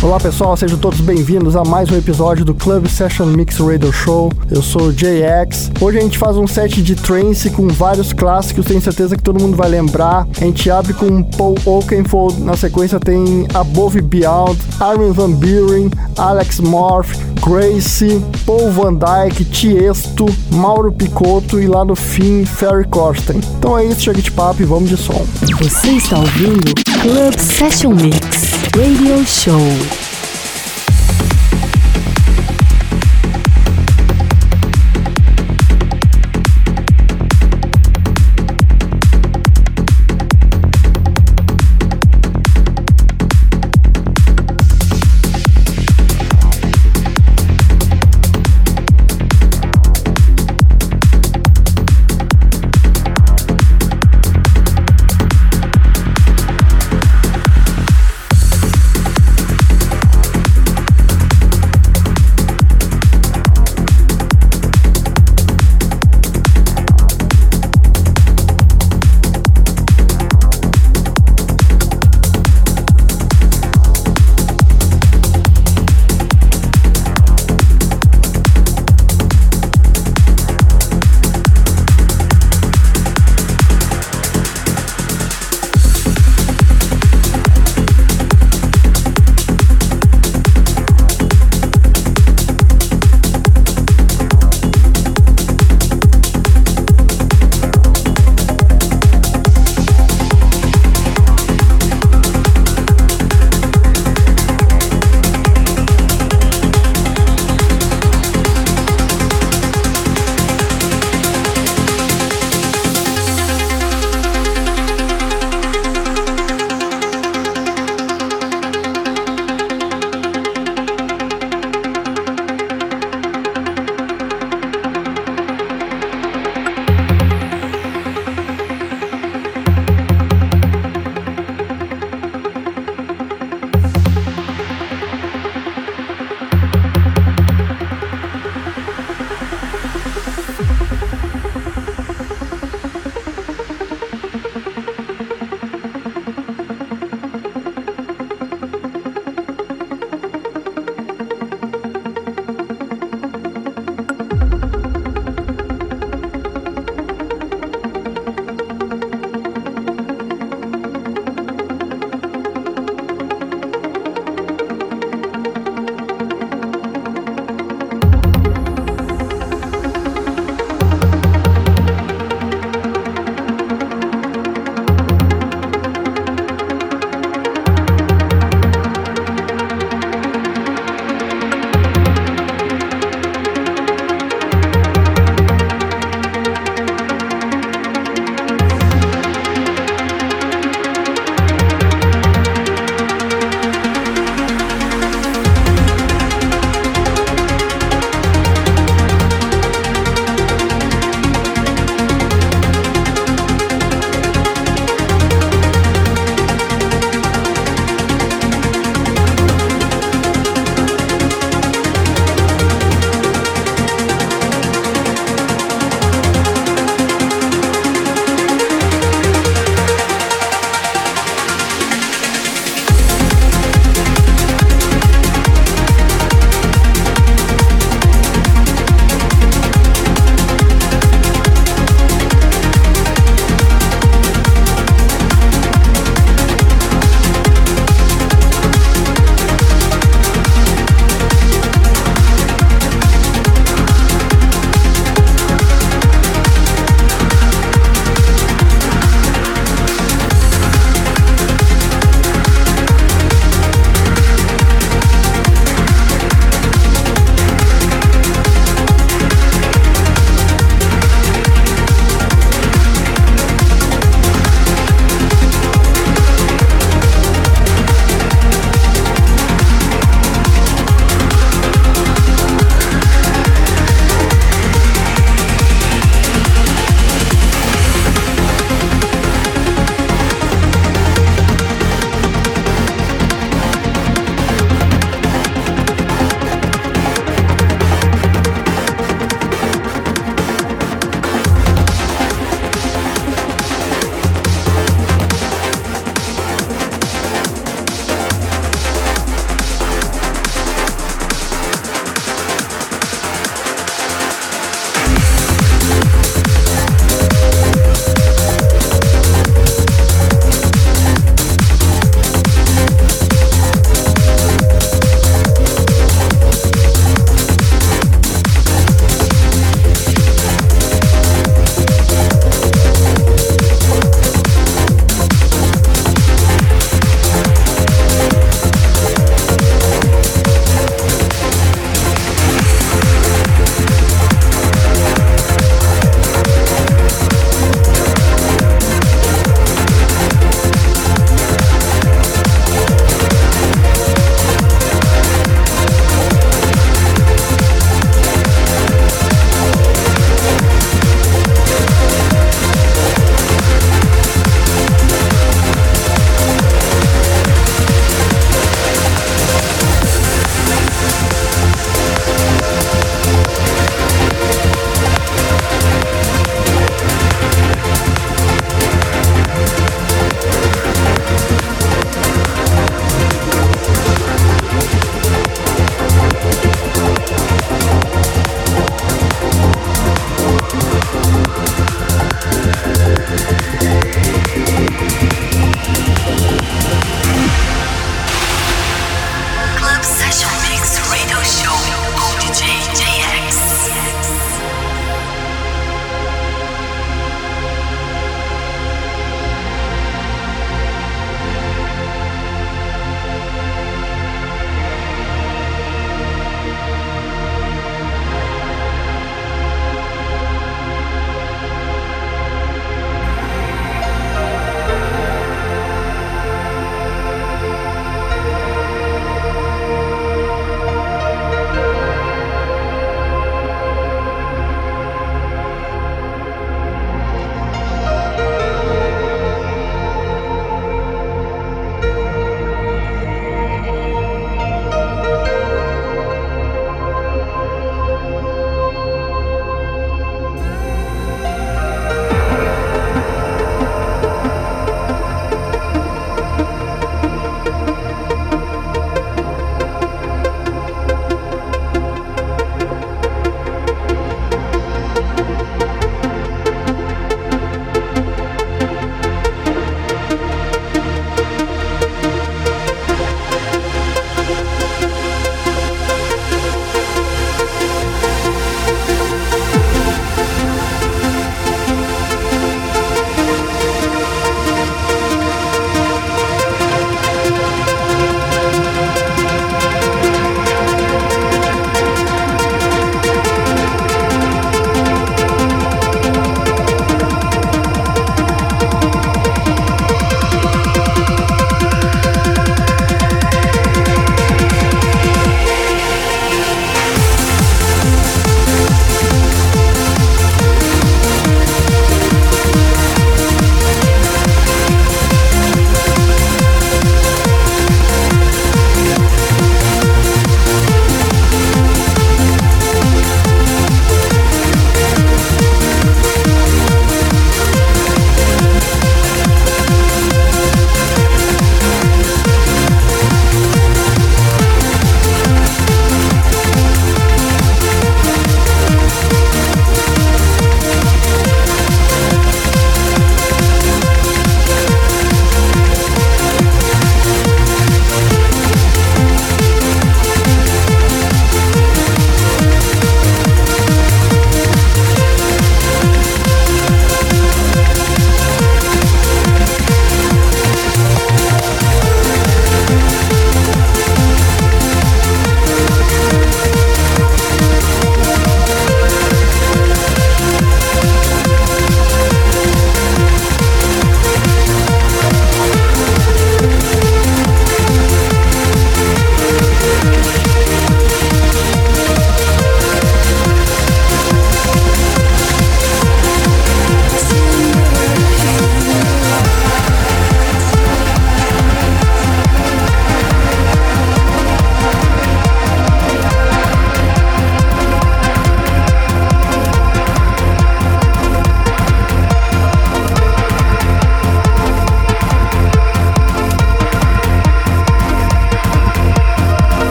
Olá pessoal, sejam todos bem-vindos a mais um episódio do Club Session Mix Radio Show. Eu sou o JX. Hoje a gente faz um set de trance com vários clássicos, tenho certeza que todo mundo vai lembrar. A gente abre com Paul Oakenfold, na sequência tem Above Beyond, Armin Van Buren, Alex Morph, Gracie, Paul Van Dyke, Tiesto, Mauro Picotto e lá no fim Ferry Corsten. Então é isso, chega de papo e vamos de som. Você está ouvindo Club Session Mix Radio Show.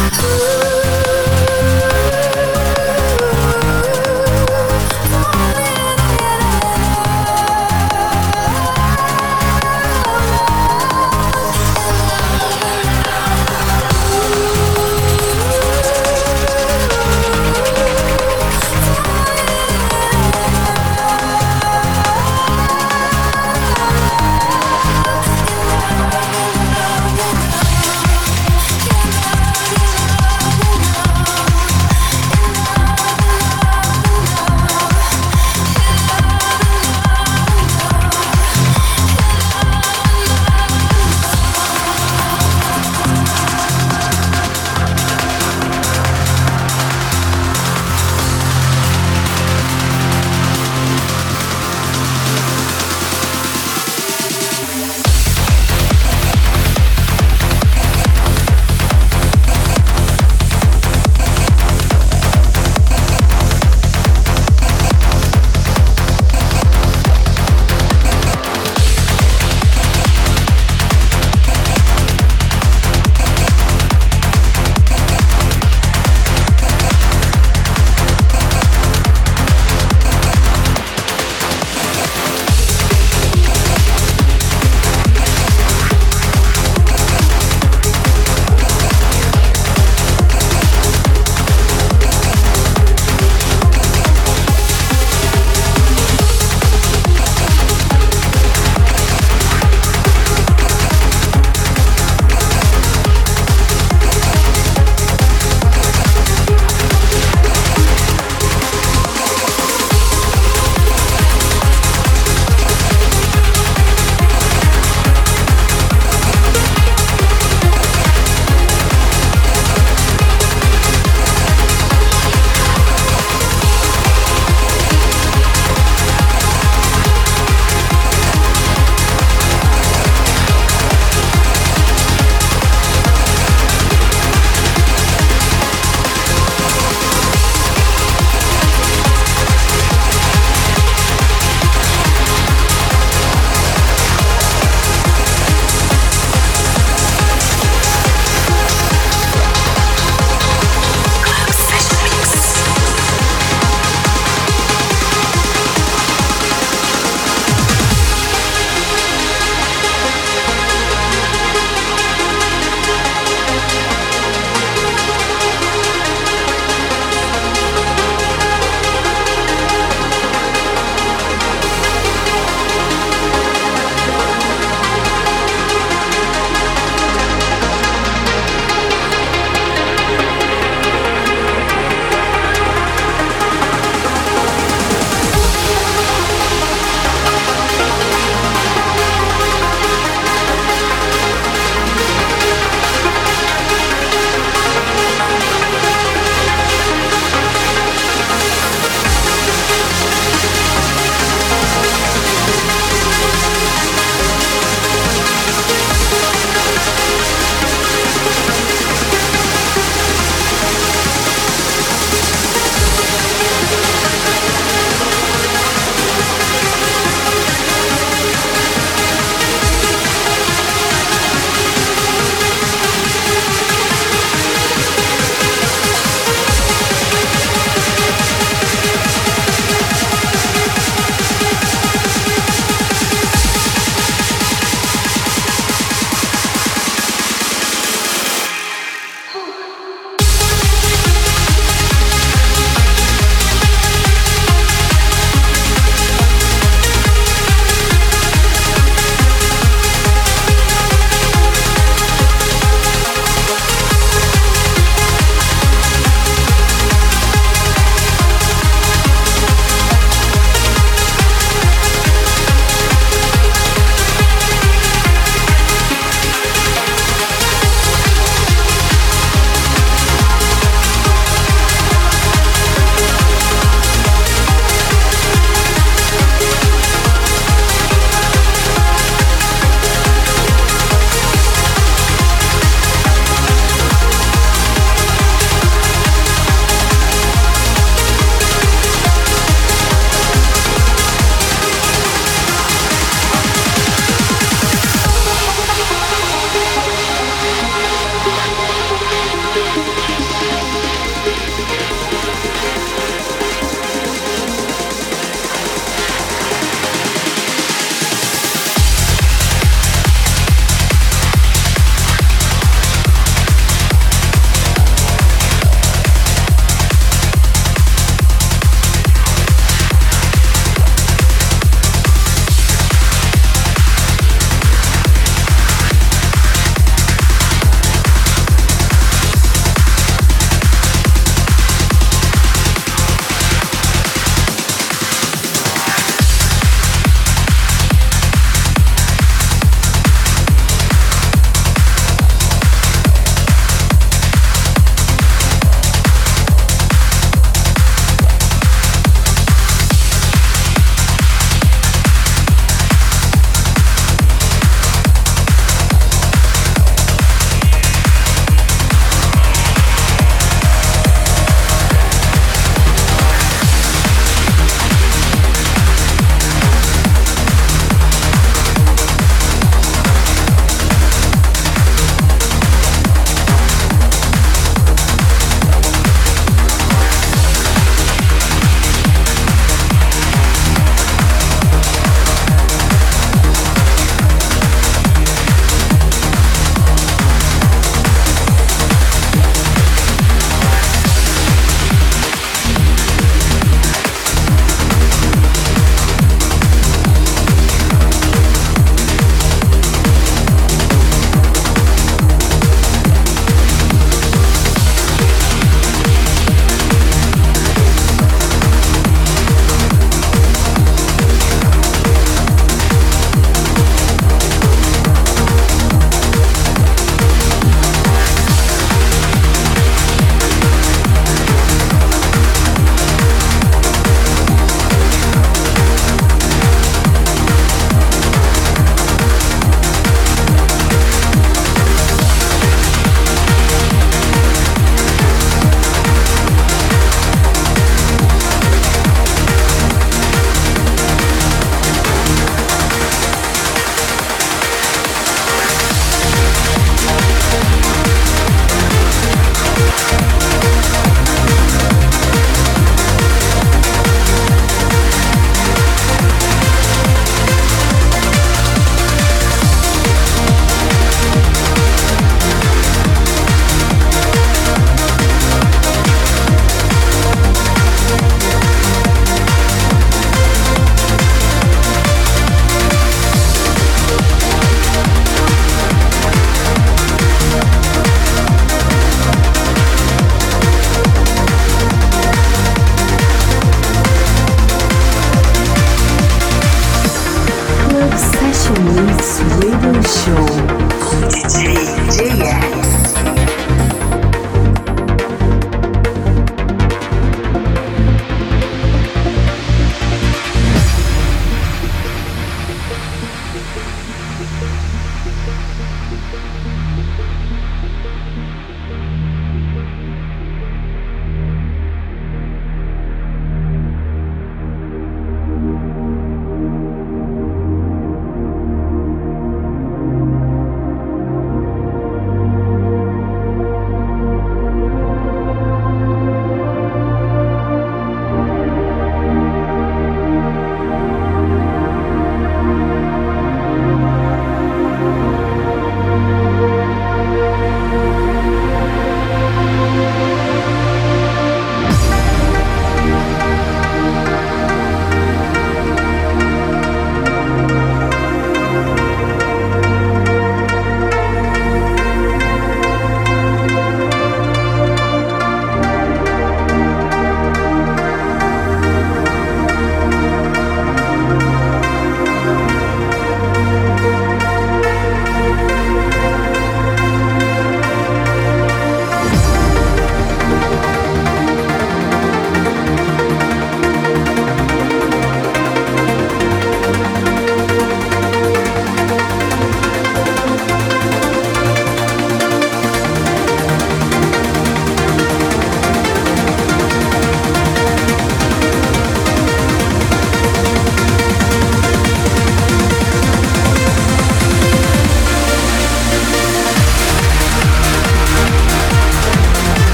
Ooh.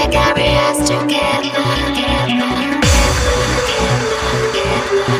to carry us together. together, together, together